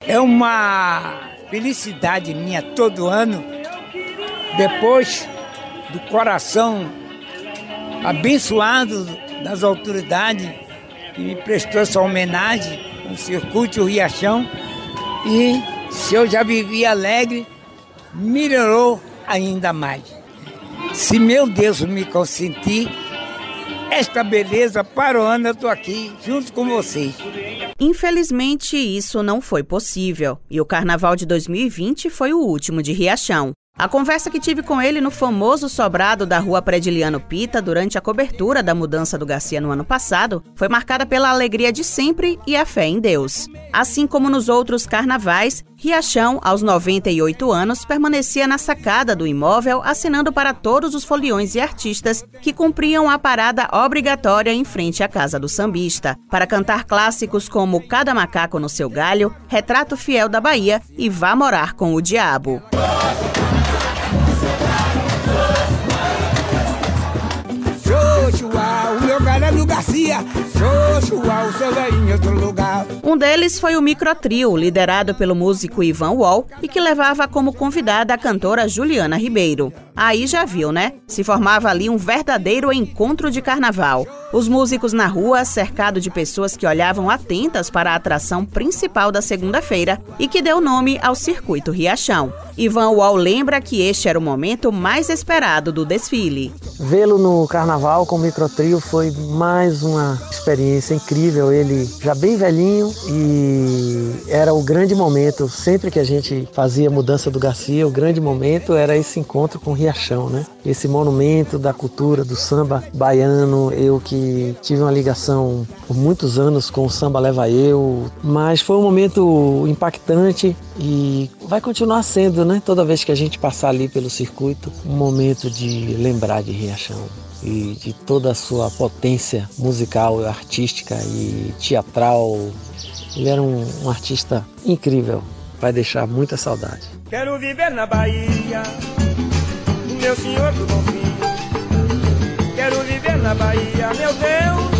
É uma felicidade minha todo ano, depois do coração abençoado das autoridades que me prestou essa homenagem no circuito Riachão. E se eu já vivia alegre, melhorou ainda mais. Se meu Deus me consentir, esta beleza para o ano eu estou aqui junto com vocês. Infelizmente, isso não foi possível e o Carnaval de 2020 foi o último de Riachão. A conversa que tive com ele no famoso sobrado da rua Prediliano Pita durante a cobertura da mudança do Garcia no ano passado foi marcada pela alegria de sempre e a fé em Deus. Assim como nos outros carnavais, Riachão, aos 98 anos, permanecia na sacada do imóvel, assinando para todos os foliões e artistas que cumpriam a parada obrigatória em frente à casa do sambista, para cantar clássicos como Cada Macaco no Seu Galho, Retrato Fiel da Bahia e Vá Morar com o Diabo. Seu em outro lugar. Um deles foi o Microtrio, liderado pelo músico Ivan Wall e que levava como convidada a cantora Juliana Ribeiro. Aí já viu, né? Se formava ali um verdadeiro encontro de carnaval. Os músicos na rua, cercado de pessoas que olhavam atentas para a atração principal da segunda-feira e que deu nome ao Circuito Riachão. Ivan Wall lembra que este era o momento mais esperado do desfile. Vê-lo no carnaval com o microtrio foi mais uma experiência incrível. Ele já bem velhinho e era o grande momento. Sempre que a gente fazia mudança do Garcia, o grande momento era esse encontro com o Riachão, né? Esse monumento da cultura do samba baiano. Eu que tive uma ligação por muitos anos com o Samba Leva Eu, mas foi um momento impactante e vai continuar sendo, né? Toda vez que a gente passar ali pelo circuito, um momento de lembrar de Riachão e de toda a sua potência musical, artística e teatral. Ele era um, um artista incrível, vai deixar muita saudade. Quero viver na Bahia, meu senhor do bom fim. Quero viver na Bahia, meu Deus.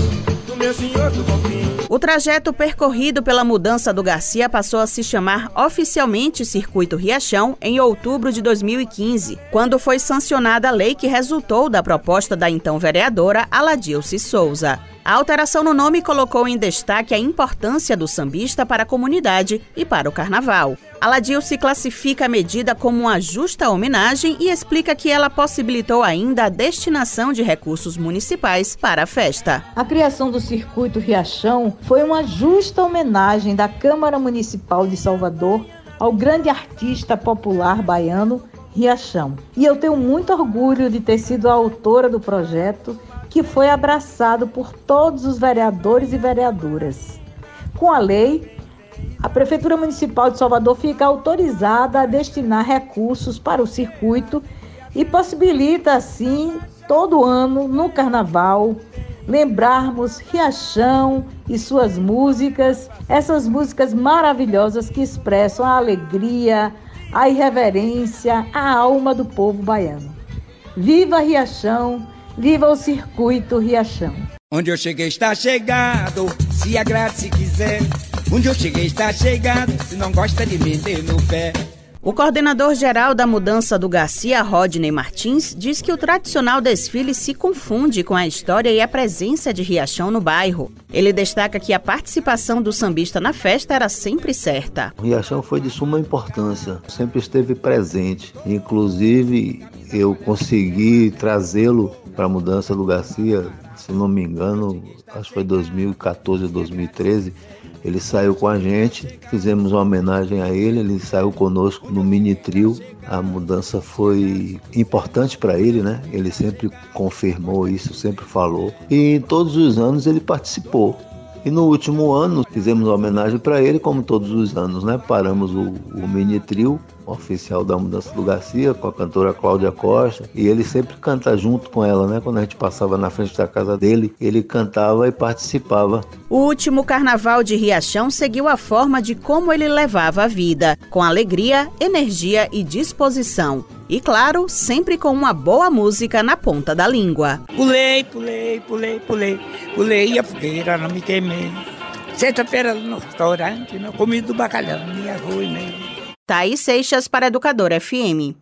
O trajeto percorrido pela mudança do Garcia passou a se chamar oficialmente Circuito Riachão em outubro de 2015, quando foi sancionada a lei que resultou da proposta da então vereadora Aladilce Souza. A alteração no nome colocou em destaque a importância do sambista para a comunidade e para o carnaval. Aladil se classifica a medida como uma justa homenagem e explica que ela possibilitou ainda a destinação de recursos municipais para a festa. A criação do circuito Riachão foi uma justa homenagem da Câmara Municipal de Salvador ao grande artista popular baiano Riachão. E eu tenho muito orgulho de ter sido a autora do projeto que foi abraçado por todos os vereadores e vereadoras. Com a lei, a Prefeitura Municipal de Salvador fica autorizada a destinar recursos para o circuito e possibilita, assim, todo ano, no Carnaval, lembrarmos Riachão e suas músicas, essas músicas maravilhosas que expressam a alegria, a irreverência, a alma do povo baiano. Viva Riachão! Viva o Circuito Riachão. Onde eu cheguei está chegado, se agrade se quiser. Onde eu cheguei está chegado, se não gosta de me no pé. O coordenador geral da mudança do Garcia, Rodney Martins, diz que o tradicional desfile se confunde com a história e a presença de Riachão no bairro. Ele destaca que a participação do sambista na festa era sempre certa. O Riachão foi de suma importância, sempre esteve presente. Inclusive, eu consegui trazê-lo para a mudança do Garcia, se não me engano, acho que foi 2014 ou 2013. Ele saiu com a gente, fizemos uma homenagem a ele, ele saiu conosco no mini trio. A mudança foi importante para ele, né? Ele sempre confirmou isso, sempre falou. E todos os anos ele participou. E no último ano fizemos uma homenagem para ele, como todos os anos, né? Paramos o, o mini trio oficial da Mudança do Garcia, com a cantora Cláudia Costa, e ele sempre canta junto com ela, né? Quando a gente passava na frente da casa dele, ele cantava e participava. O último carnaval de Riachão seguiu a forma de como ele levava a vida, com alegria, energia e disposição. E claro, sempre com uma boa música na ponta da língua. Pulei, pulei, pulei, pulei, pulei a fogueira, não me queimei. Sexta-feira no restaurante, na comida do bacalhau, nem arroz, nem... Thaís Seixas para Educador FM.